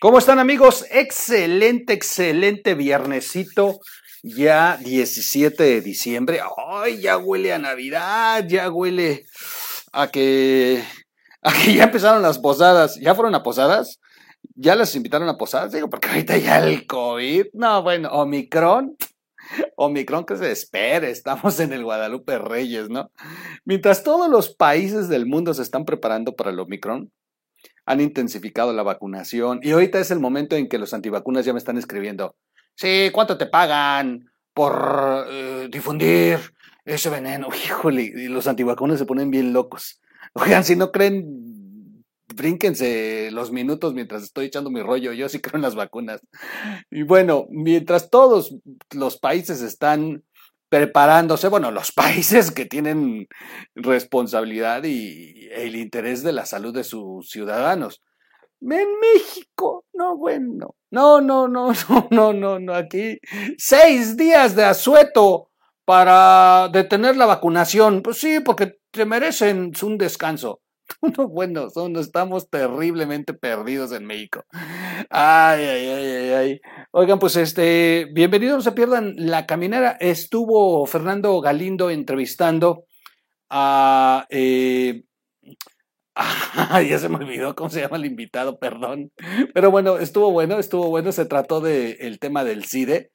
¿Cómo están amigos? Excelente, excelente viernesito, ya 17 de diciembre. Ay, ya huele a Navidad, ya huele a que, a que ya empezaron las posadas. ¿Ya fueron a posadas? ¿Ya las invitaron a posadas? Digo, porque ahorita ya el COVID. No, bueno, Omicron. Omicron que se espere, estamos en el Guadalupe Reyes, ¿no? Mientras todos los países del mundo se están preparando para el Omicron, han intensificado la vacunación y ahorita es el momento en que los antivacunas ya me están escribiendo, sí, ¿cuánto te pagan por eh, difundir ese veneno? Híjole, y los antivacunas se ponen bien locos. Oigan, si no creen, brínquense los minutos mientras estoy echando mi rollo, yo sí creo en las vacunas. Y bueno, mientras todos los países están preparándose, bueno, los países que tienen responsabilidad y el interés de la salud de sus ciudadanos. En México, no, bueno, no, no, no, no, no, no, no, aquí seis días de asueto para detener la vacunación. Pues sí, porque te merecen un descanso. No, bueno, estamos terriblemente perdidos en México. Ay, ay, ay, ay, ay. Oigan, pues este, bienvenidos, no se pierdan la caminera. Estuvo Fernando Galindo entrevistando a. Eh, ya se me olvidó cómo se llama el invitado, perdón. Pero bueno, estuvo bueno, estuvo bueno. Se trató del el tema del CIDE.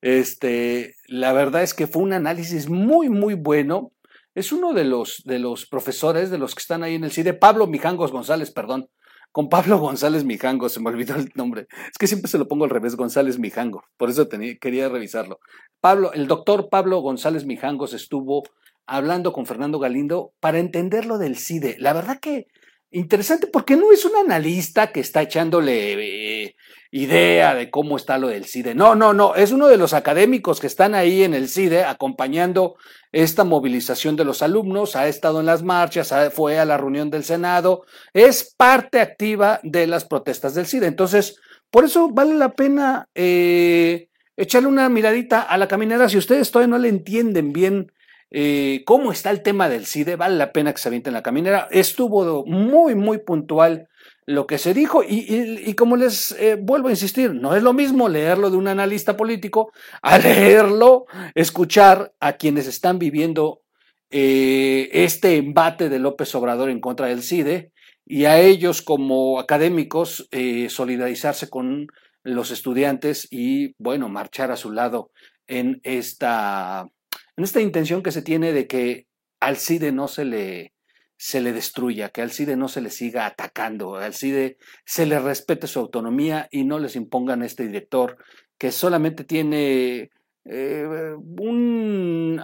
Este, la verdad es que fue un análisis muy, muy bueno es uno de los, de los profesores, de los que están ahí en el CIDE, Pablo Mijangos González, perdón, con Pablo González Mijangos, se me olvidó el nombre. Es que siempre se lo pongo al revés, González Mijango, por eso quería revisarlo. Pablo, el doctor Pablo González Mijangos estuvo hablando con Fernando Galindo para entender lo del CIDE. La verdad que interesante porque no es un analista que está echándole eh, idea de cómo está lo del CIDE. No, no, no, es uno de los académicos que están ahí en el CIDE acompañando esta movilización de los alumnos, ha estado en las marchas, fue a la reunión del Senado, es parte activa de las protestas del CIDE. Entonces, por eso vale la pena eh, echarle una miradita a la caminera. Si ustedes todavía no le entienden bien eh, cómo está el tema del CIDE, vale la pena que se avienten la caminera. Estuvo muy, muy puntual lo que se dijo y, como les eh, vuelvo a insistir, no es lo mismo leerlo de un analista político a leerlo, escuchar a quienes están viviendo eh, este embate de López Obrador en contra del CIDE y a ellos como académicos solidarizarse con los estudiantes y, bueno, marchar a su lado en esta en esta intención que se tiene de que al CIDE no se le, se le destruya, que al CIDE no se le siga atacando, al CIDE se le respete su autonomía y no les impongan este director que solamente tiene eh, un,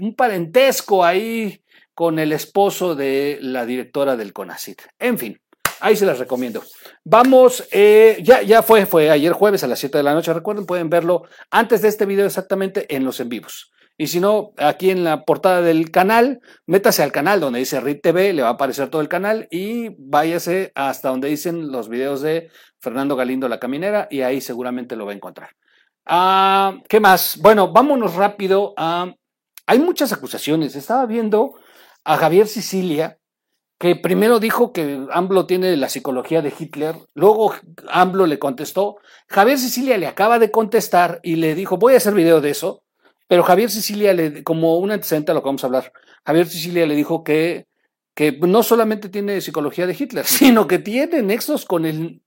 un, parentesco ahí con el esposo de la directora del CONACIT. En fin, ahí se las recomiendo. Vamos, eh, ya, ya fue, fue ayer jueves a las 7 de la noche, recuerden, pueden verlo antes de este video exactamente en los en vivos. Y si no, aquí en la portada del canal, métase al canal donde dice RIT TV, le va a aparecer todo el canal y váyase hasta donde dicen los videos de Fernando Galindo La Caminera y ahí seguramente lo va a encontrar. Ah, ¿Qué más? Bueno, vámonos rápido. Hay muchas acusaciones. Estaba viendo a Javier Sicilia, que primero dijo que AMLO tiene la psicología de Hitler, luego AMLO le contestó, Javier Sicilia le acaba de contestar y le dijo, voy a hacer video de eso, pero Javier Sicilia, le, como un antecedente a lo que vamos a hablar, Javier Sicilia le dijo que, que no solamente tiene psicología de Hitler, sino que tiene nexos con el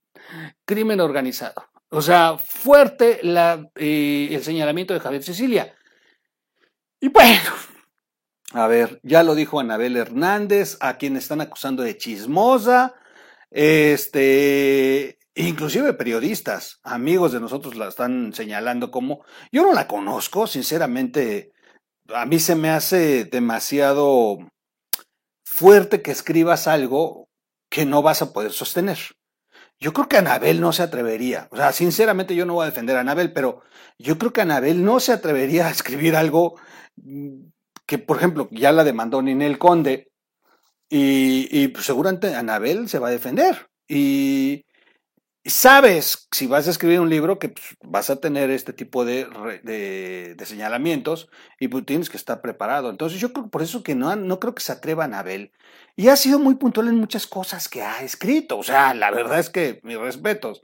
crimen organizado. O sea, fuerte eh, el señalamiento de Javier Sicilia. Y bueno, a ver, ya lo dijo Anabel Hernández, a quien están acusando de chismosa. Este, Inclusive periodistas, amigos de nosotros la están señalando como, yo no la conozco, sinceramente, a mí se me hace demasiado fuerte que escribas algo que no vas a poder sostener. Yo creo que Anabel no se atrevería, o sea, sinceramente yo no voy a defender a Anabel, pero yo creo que Anabel no se atrevería a escribir algo que, por ejemplo, ya la demandó Ninel Conde y, y seguramente Anabel se va a defender. Y, sabes, si vas a escribir un libro, que pues, vas a tener este tipo de, de, señalamientos y pues tienes que estar preparado. Entonces yo creo por eso que no, no creo que se atreva Anabel. Y ha sido muy puntual en muchas cosas que ha escrito. O sea, la verdad es que mis respetos.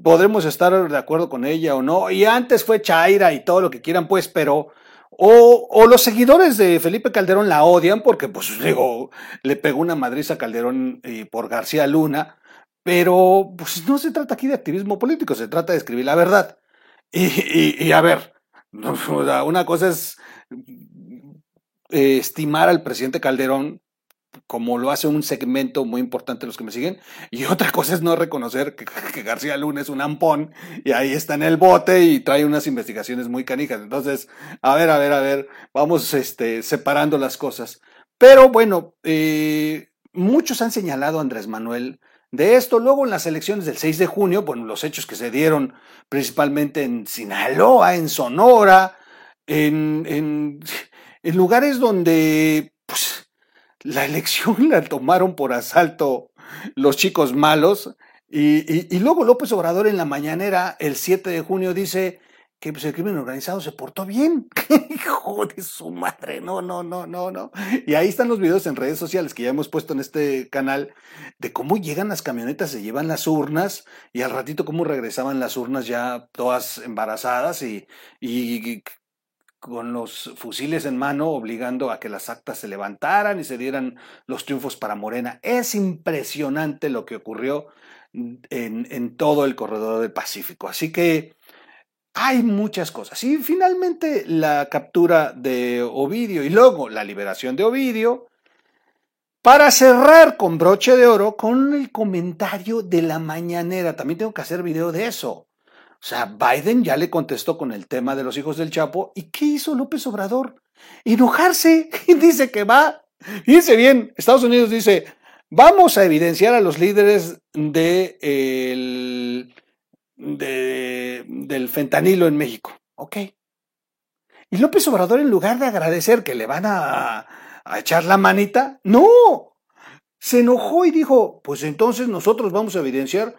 Podremos estar de acuerdo con ella o no. Y antes fue Chaira y todo lo que quieran, pues, pero... O, o, los seguidores de Felipe Calderón la odian porque, pues, digo, le pegó una madriza a Calderón eh, por García Luna pero pues no se trata aquí de activismo político, se trata de escribir la verdad. Y, a ver, una cosa es eh, estimar al presidente Calderón como lo hace un segmento muy importante los que me siguen, y otra cosa es no reconocer que, García Luna es un ampón y ahí está en el bote y trae unas investigaciones muy canijas. Entonces, a ver, a ver, a ver, vamos este, separando las cosas. Pero bueno, eh, muchos han señalado Andrés Manuel de esto. Luego en las elecciones del 6 de junio, bueno, los hechos que se dieron principalmente en Sinaloa, en Sonora, en, en, en lugares donde pues, la elección la tomaron por asalto los chicos malos. Y, y, y luego López Obrador en la mañanera, el 7 de junio, dice, que pues, el crimen organizado se portó bien. Hijo de su madre, no, no, no, no, no. Y ahí están los videos en redes sociales que ya hemos puesto en este canal de cómo llegan las camionetas, se llevan las urnas y al ratito cómo regresaban las urnas ya todas embarazadas y, y con los fusiles en mano, obligando a que las actas se levantaran y se dieran los triunfos para Morena. Es impresionante lo que ocurrió en, en todo el corredor del Pacífico. Así que hay muchas cosas. Y finalmente la captura de Ovidio y luego la liberación de Ovidio. Para cerrar con broche de oro con el comentario de la mañanera. También tengo que hacer video de eso. O sea, Biden ya le contestó con el tema de los hijos del Chapo. ¿Y qué hizo López Obrador? Enojarse. Y dice que va. dice bien, Estados Unidos dice, vamos a evidenciar a los líderes de el de, del fentanilo en México. Ok. Y López Obrador, en lugar de agradecer que le van a, echar la manita, no. Se enojó y dijo, pues entonces nosotros vamos a evidenciar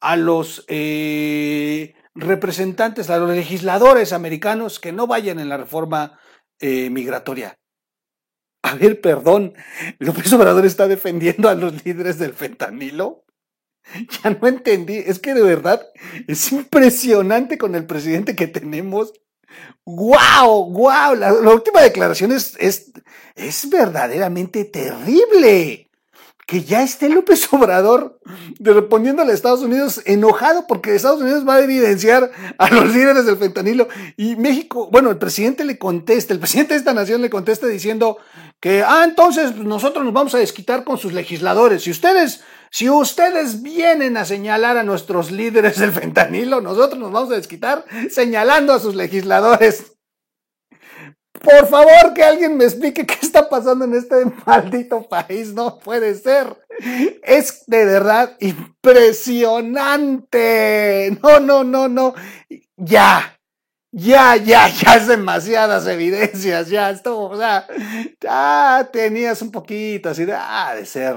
a los eh, representantes, a los legisladores americanos que no vayan en la reforma eh, migratoria. A ver, perdón, López Obrador está defendiendo a los líderes del fentanilo. Ya no entendí. Es que de verdad es impresionante con el presidente que tenemos. ¡Guau! ¡Guau! La, última declaración es, es, es verdaderamente terrible que ya esté López Obrador respondiéndole a Estados Unidos enojado porque Estados Unidos va a evidenciar a los líderes del fentanilo y México, bueno, el presidente le contesta, el presidente de esta nación le contesta diciendo que, ah, entonces nosotros nos vamos a desquitar con sus legisladores. Si ustedes, si ustedes vienen a señalar a nuestros líderes del fentanilo, nosotros nos vamos a desquitar señalando a sus legisladores. Por favor, que alguien me explique qué está pasando en este maldito país. No puede ser. Es de verdad impresionante. No, no, no, no. Ya. Ya, ya, ya es demasiadas evidencias. Ya, esto, o sea, ya tenías un poquito así de, ah, de ser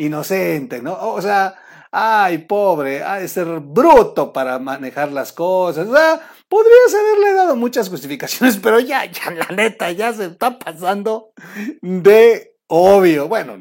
inocente, ¿no? O sea, ay, pobre, ha de ser bruto para manejar las cosas. O sea, podrías haberle dado muchas justificaciones, pero ya, ya, la neta, ya se está pasando de obvio. Bueno,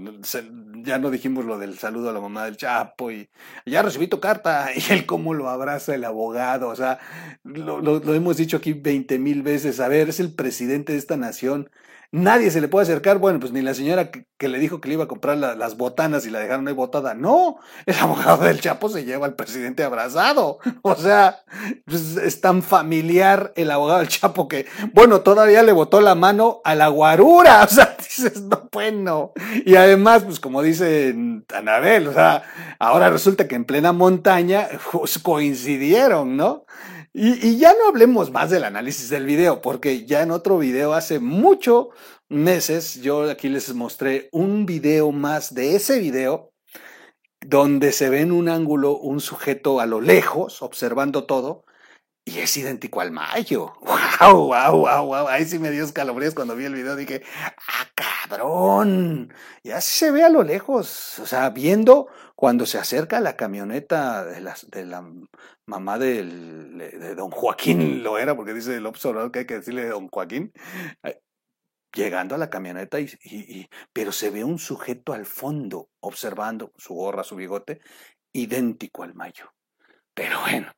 ya no dijimos lo del saludo a la mamá del Chapo y ya recibí tu carta y él cómo lo abraza el abogado. O sea, lo, lo hemos dicho aquí 20 mil veces. A ver, es el presidente de esta nación nadie se le puede acercar, bueno, pues ni la señora que, le dijo que le iba a comprar las botanas y la dejaron ahí botada, no, el abogado del Chapo se lleva al presidente abrazado, o sea, pues, es tan familiar el abogado del Chapo que, bueno, todavía le botó la mano a la guarura, o sea, dices, no, bueno, y además, pues como dice Anabel, o sea, ahora resulta que en plena montaña pues, coincidieron, ¿no? Y, ya no hablemos más del análisis del video, porque ya en otro video hace mucho meses yo aquí les mostré un video más de ese video donde se ve en un ángulo un sujeto a lo lejos observando todo y es idéntico al Mayo. ¡Wow, wow, wow, wow! Ahí sí me dio escalofríos cuando vi el video. Dije, ¡ah, cabrón! Y así se ve a lo lejos. O sea, viendo cuando se acerca la camioneta de la, de la mamá del, de don Joaquín, lo era, porque dice el observador que hay que decirle don Joaquín, llegando a la camioneta, y, y, pero se ve un sujeto al fondo observando su gorra, su bigote, idéntico al Mayo. Pero bueno,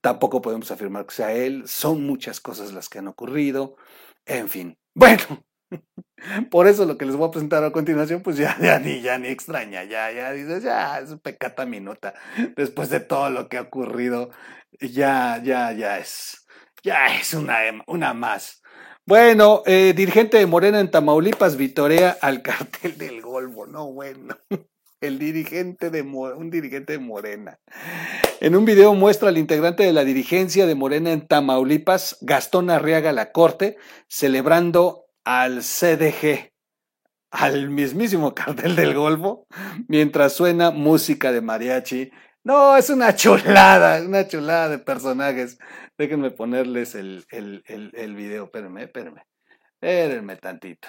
Tampoco podemos afirmar que sea él. Son muchas cosas las que han ocurrido. En fin. Bueno, por eso lo que les voy a presentar a continuación, pues ya, ya ni, ya ni extraña, ya, ya dices, ya, es pecata minuta. Después de todo lo que ha ocurrido, ya, ya, ya es, ya es una, una más. Bueno, eh, dirigente de Morena en Tamaulipas vitorea al cartel del Golfo, no bueno el dirigente de un dirigente de Morena. En un video muestra al integrante de la dirigencia de Morena en Tamaulipas, Gastón Arriaga La Corte, celebrando al CDG, al mismísimo cartel del Golfo, mientras suena música de mariachi. No, es una chulada, una chulada de personajes. Déjenme ponerles el, el, el, el video. Espérenme, espérenme. Espérenme tantito.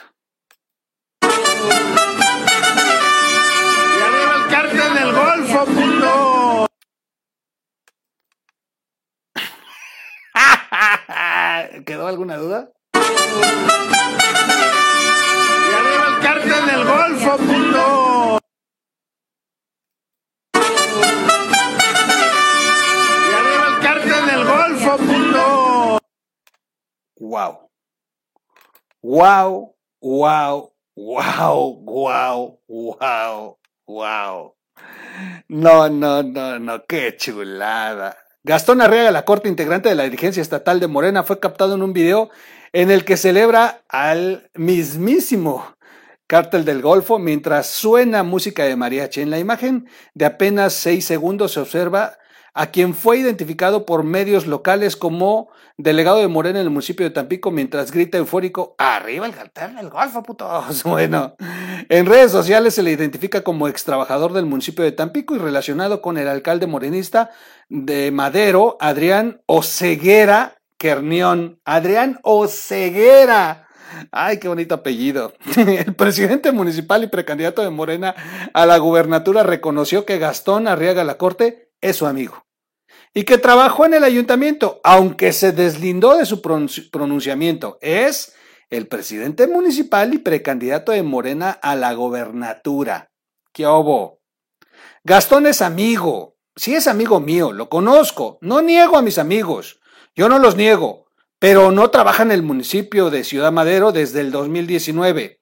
cártel del Golfo, puto. ¿Quedó alguna duda? Wow, wow, wow, wow, wow. ¡Wow! No, no, no, no, qué chulada. Gastón Arriaga, la corte integrante de la dirigencia estatal de Morena, fue captado en un video en el que celebra al mismísimo cártel del Golfo mientras suena música de mariachi. En la imagen de apenas seis segundos se observa a quien fue identificado por medios locales como delegado de Morena en el municipio de Tampico mientras grita eufórico, arriba el cartel del Golfo, putos. Bueno, en redes sociales se le identifica como ex trabajador del municipio de Tampico y relacionado con el alcalde morenista de Madero, Adrián Oceguera Kernión. Adrián Oceguera. Ay, qué bonito apellido. El presidente municipal y precandidato de Morena a la gubernatura reconoció que Gastón Arriaga la Corte es su amigo. Y que trabajó en el ayuntamiento, aunque se deslindó de su pronunciamiento. Es el presidente municipal y precandidato de Morena a la gobernatura. ¿Qué hubo? Gastón es amigo. Sí es amigo mío, lo conozco. No niego a mis amigos. Yo no los niego. Pero no trabaja en el municipio de Ciudad Madero desde el 2019.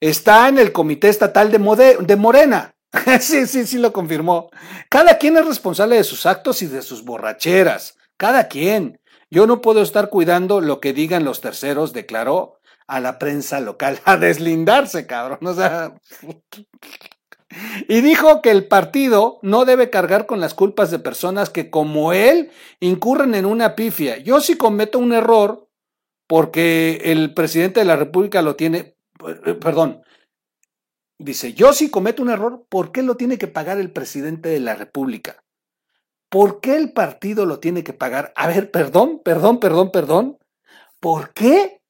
Está en el comité estatal de Morena. sí, sí, sí lo confirmó. Cada quien es responsable de sus actos y de sus borracheras. Cada quien. Yo no puedo estar cuidando lo que digan los terceros, declaró a la prensa local. A deslindarse, cabrón. O sea. Y dijo que el partido no debe cargar con las culpas de personas que, como él, incurren en una pifia. Yo si cometo un error, porque el presidente de la República lo tiene, eh, perdón, Dice, yo si cometo un error, ¿por qué lo tiene que pagar el presidente de la República? ¿Por qué el partido lo tiene que pagar? A ver, perdón, perdón, perdón, perdón. ¿Por qué?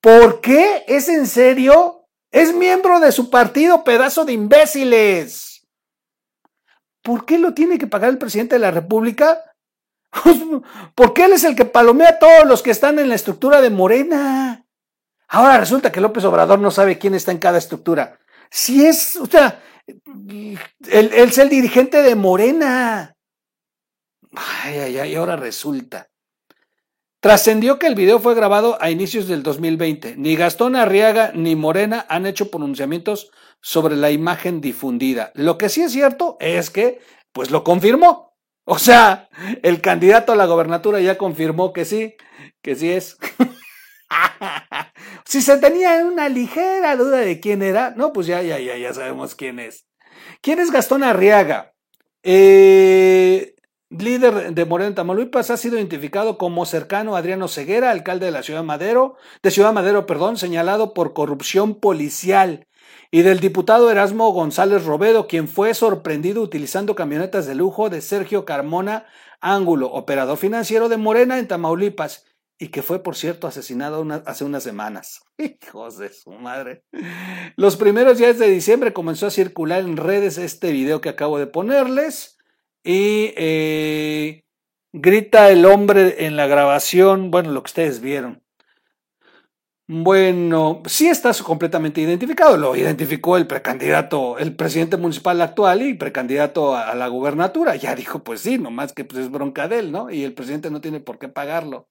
¿Por qué? ¿Es en serio? Es miembro de su partido, pedazo de imbéciles. ¿Por qué lo tiene que pagar el presidente de la República? Porque él es el que palomea a todos los que están en la estructura de Morena. Ahora resulta que López Obrador no sabe quién está en cada estructura. Si es, o sea, él, es el dirigente de Morena. Ay, ay, ay, ahora resulta. Trascendió que el video fue grabado a inicios del 2020. Ni Gastón Arriaga ni Morena han hecho pronunciamientos sobre la imagen difundida. Lo que sí es cierto es que, pues lo confirmó. O sea, el candidato a la gobernatura ya confirmó que sí, que sí es. si se tenía una ligera duda de quién era, no, pues ya, ya, ya, ya sabemos quién es. ¿Quién es Gastón Arriaga? Eh, líder de Morena Tamaulipas, ha sido identificado como cercano a Adriano Ceguera, alcalde de la Ciudad Madero, de Ciudad Madero, perdón, señalado por corrupción policial y del diputado Erasmo González Robedo, quien fue sorprendido utilizando camionetas de lujo de Sergio Carmona Ángulo, operador financiero de Morena en Tamaulipas, y que fue, por cierto, asesinado hace unas semanas. Hijos de su madre. Los primeros días de diciembre comenzó a circular en redes este video que acabo de ponerles y eh, grita el hombre en la grabación, bueno, lo que ustedes vieron. Bueno, sí está completamente identificado. Lo identificó el precandidato, el presidente municipal actual y precandidato a, la gubernatura. Ya dijo, pues sí, nomás que pues es bronca de él, ¿no? Y el presidente no tiene por qué pagarlo.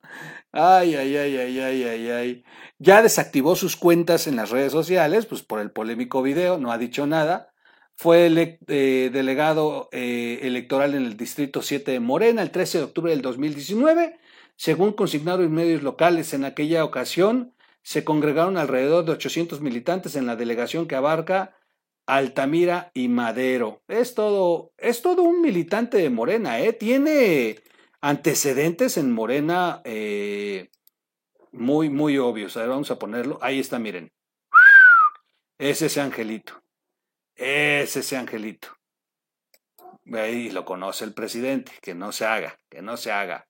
Ay, ay, ay, ay, ay, ay, ay. Ya desactivó sus cuentas en las redes sociales, pues por el polémico video, no ha dicho nada. Fue eh, delegado eh, electoral en el Distrito 7 de Morena el 13 de octubre del 2019. Según consignaron en medios locales en aquella ocasión, se congregaron alrededor de 800 militantes en la delegación que abarca Altamira y Madero. Es todo, es todo un militante de Morena, ¿eh? Tiene antecedentes en Morena eh, muy, muy obvios. A ver, vamos a ponerlo. Ahí está, miren. Es ese angelito. Es ese angelito. Ahí lo conoce el presidente. Que no se haga, que no se haga.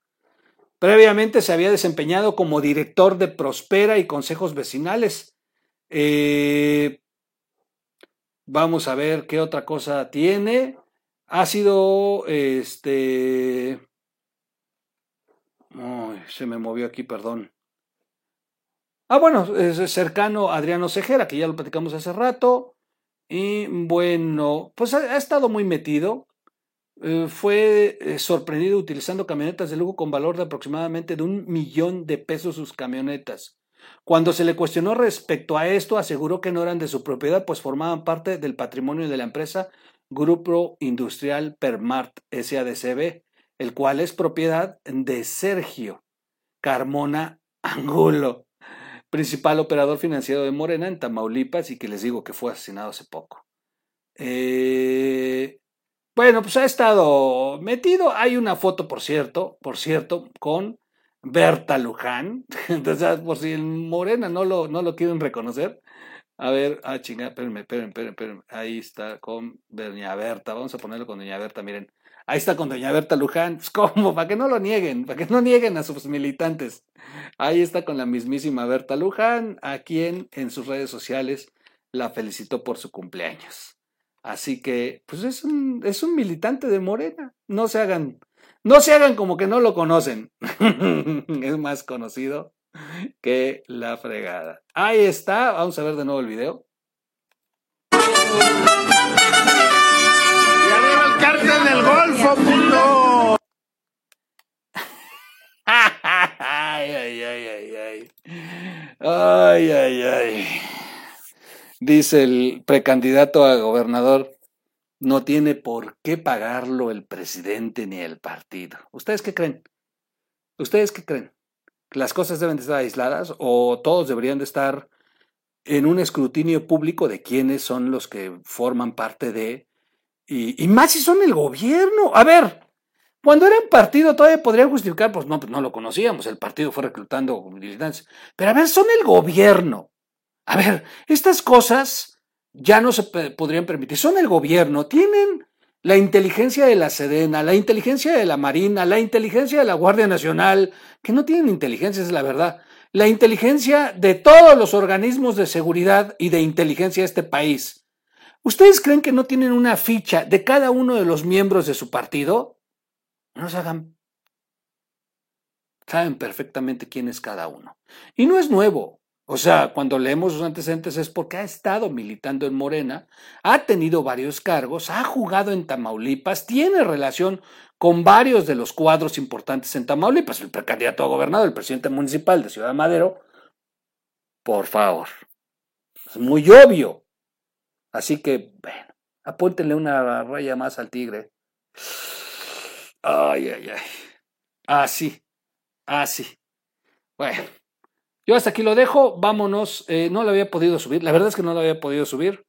Previamente se había desempeñado como director de Prospera y consejos vecinales. Eh, vamos a ver qué otra cosa tiene. Ha sido, este... se me movió aquí, perdón. Ah, bueno, es cercano Adriano Cejera, que ya lo platicamos hace rato. Y bueno, pues ha estado muy metido. Eh, fue eh, sorprendido utilizando camionetas de lujo con valor de aproximadamente de un millón de pesos sus camionetas. Cuando se le cuestionó respecto a esto, aseguró que no eran de su propiedad, pues formaban parte del patrimonio de la empresa Grupo Industrial Permart SADCB, el cual es propiedad de Sergio Carmona Angulo, principal operador financiero de Morena en Tamaulipas y que les digo que fue asesinado hace poco. Eh, bueno, pues ha estado metido. Hay una foto, por cierto, por cierto, con Berta Luján. Entonces, por si en Morena no lo, no lo quieren reconocer. A ver, ah, chingada, espérenme, espérenme, espérenme, Ahí está con Doña Berta. Vamos a ponerlo con Doña Berta, miren. Ahí está con Doña Berta Luján. Pues, ¿cómo? Para que no lo nieguen, para que no nieguen a sus militantes. Ahí está con la mismísima Berta Luján, a quien en sus redes sociales la felicitó por su cumpleaños. Así que, pues es un, es un militante de Morena. No se hagan, no se hagan como que no lo conocen. es más conocido que la fregada. Ahí está. Vamos a ver de nuevo el video. Y arriba el cártel del Golfo, puto. ay, ay, ay, ay, ay. Ay, ay, ay dice el precandidato a gobernador, no tiene por qué pagarlo el presidente ni el partido. ¿Ustedes qué creen? ¿Ustedes qué creen? ¿Las cosas deben de estar aisladas o todos deberían de estar en un escrutinio público de quiénes son los que forman parte de... Y, más si son el gobierno. A ver, cuando eran partido todavía podrían justificar, pues no, pues no lo conocíamos, el partido fue reclutando militantes. Pero a ver, son el gobierno. A ver, estas cosas ya no se podrían permitir. Son el gobierno, tienen la inteligencia de la Sedena, la inteligencia de la Marina, la inteligencia de la Guardia Nacional, que no tienen inteligencia, es la verdad, la inteligencia de todos los organismos de seguridad y de inteligencia de este país. ¿Ustedes creen que no tienen una ficha de cada uno de los miembros de su partido? No se hagan. Saben perfectamente quién es cada uno. Y no es nuevo. O sea, cuando leemos sus antecedentes es porque ha estado militando en Morena, ha tenido varios cargos, ha jugado en Tamaulipas, tiene relación con varios de los cuadros importantes en Tamaulipas, el precandidato a gobernador, el presidente municipal de Ciudad Madero. Por favor, es muy obvio. Así que, bueno, apúntenle una raya más al tigre. Ay, ay, ay. Así, así. Bueno. Yo hasta aquí lo dejo, vámonos. Eh, no lo había podido subir, la verdad es que no lo había podido subir.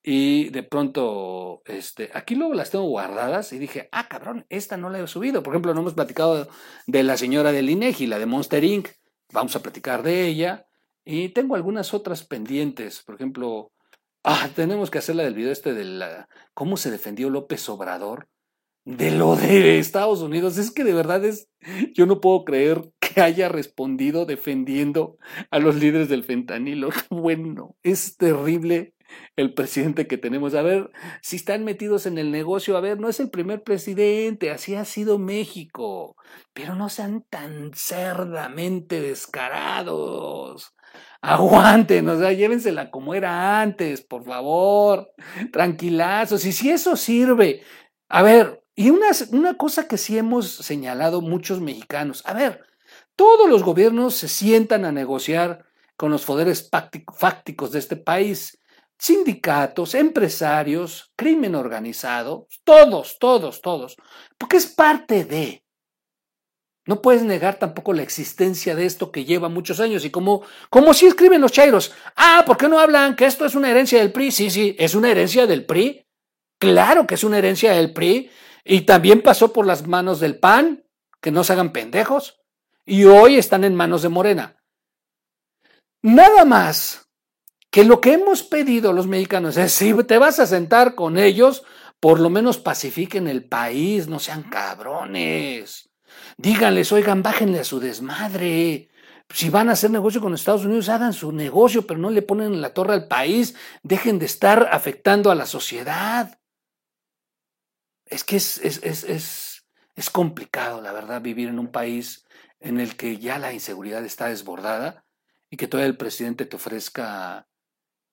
Y de pronto, este, aquí luego las tengo guardadas y dije, ah, cabrón, esta no la he subido. Por ejemplo, no hemos platicado de la señora del INEGI, la de Monster Inc. Vamos a platicar de ella. Y tengo algunas otras pendientes. Por ejemplo, Ah, tenemos que hacer la del video este de la, cómo se defendió López Obrador de lo de Estados Unidos. Es que de verdad es, yo no puedo creer haya respondido defendiendo a los líderes del fentanilo. Bueno, es terrible el presidente que tenemos. A ver, si están metidos en el negocio, a ver, no es el primer presidente, así ha sido México, pero no sean tan cerdamente descarados. Aguanten, o sea, llévensela como era antes, por favor, tranquilazos. Y si eso sirve, a ver, y una, una cosa que sí hemos señalado muchos mexicanos, a ver, todos los gobiernos se sientan a negociar con los poderes fácticos de este país, sindicatos, empresarios, crimen organizado, todos, todos, todos, porque es parte de. No puedes negar tampoco la existencia de esto que lleva muchos años y como, como si escriben los chairos, ah, ¿por qué no hablan que esto es una herencia del PRI? Sí, sí, es una herencia del PRI. Claro que es una herencia del PRI y también pasó por las manos del PAN, que no se hagan pendejos, y hoy están en manos de Morena. Nada más que lo que hemos pedido los mexicanos es, si te vas a sentar con ellos, por lo menos pacifiquen el país, no sean cabrones. Díganles, oigan, bájenle a su desmadre. Si van a hacer negocio con Estados Unidos, hagan su negocio, pero no le ponen la torre al país. Dejen de estar afectando a la sociedad. Es que es, es, es, es, complicado, la verdad, vivir en un país en el que ya la inseguridad está desbordada y que todavía el presidente te ofrezca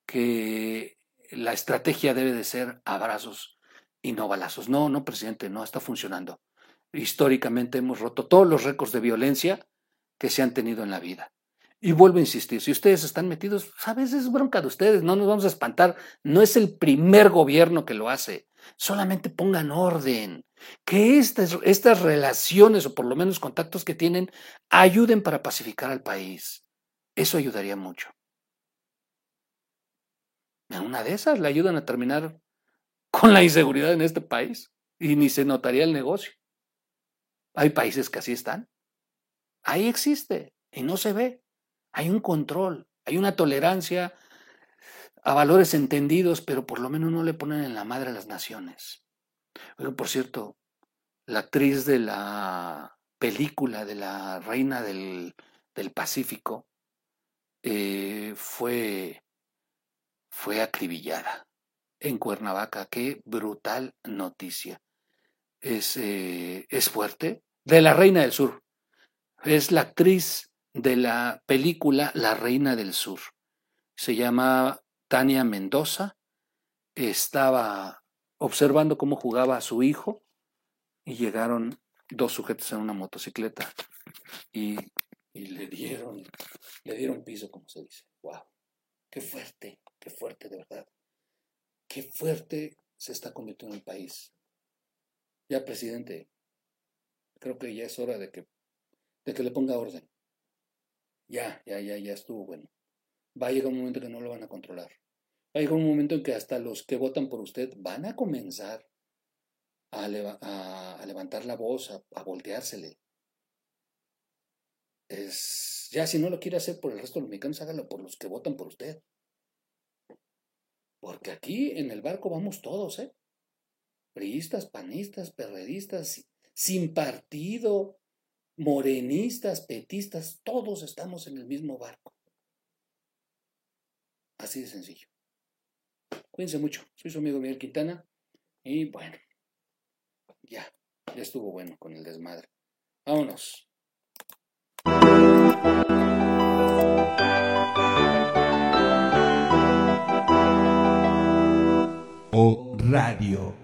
que la estrategia debe de ser abrazos y no balazos. No, no, presidente, no está funcionando. Históricamente hemos roto todos los récords de violencia que se han tenido en la vida. Y vuelvo a insistir, si ustedes están metidos, sabes, es bronca de ustedes, no nos vamos a espantar. No es el primer gobierno que lo hace. Solamente pongan orden. Que estas, estas relaciones, o por lo menos contactos que tienen, ayuden para pacificar al país. Eso ayudaría mucho. En una de esas le ayudan a terminar con la inseguridad en este país y ni se notaría el negocio. Hay países que así están. Ahí existe y no se ve. Hay un control, hay una tolerancia a valores entendidos, pero por lo menos no le ponen en la madre a las naciones. Pero por cierto, la actriz de la película de la Reina del, Pacífico eh, fue, fue acribillada en Cuernavaca. Qué brutal noticia. Es, eh, es fuerte. De la Reina del Sur. Es la actriz de la película La Reina del Sur. Se llama Tania Mendoza. Estaba observando cómo jugaba a su hijo y llegaron dos sujetos en una motocicleta y, le dieron le dieron piso, como se dice. ¡Wow! ¡Qué fuerte! ¡Qué fuerte, de verdad! ¡Qué fuerte se está convirtiendo el país! Ya, presidente, creo que ya es hora de que, de que le ponga orden. Ya, ya, ya, ya estuvo bueno. Va a llegar un momento que no lo van a controlar. Va a llegar un momento en que hasta los que votan por usted van a comenzar a, levantar la voz, a, volteársele. Es, ya, si no lo quiere hacer por el resto de los mexicanos, hágalo por los que votan por usted. Porque aquí en el barco vamos todos, ¿eh? Priistas, panistas, perredistas, sin partido, morenistas, petistas, todos estamos en el mismo barco. Así de sencillo. Cuídense mucho. Soy su amigo Miguel Quintana. Y bueno, ya, ya estuvo bueno con el desmadre. Vámonos. O Radio.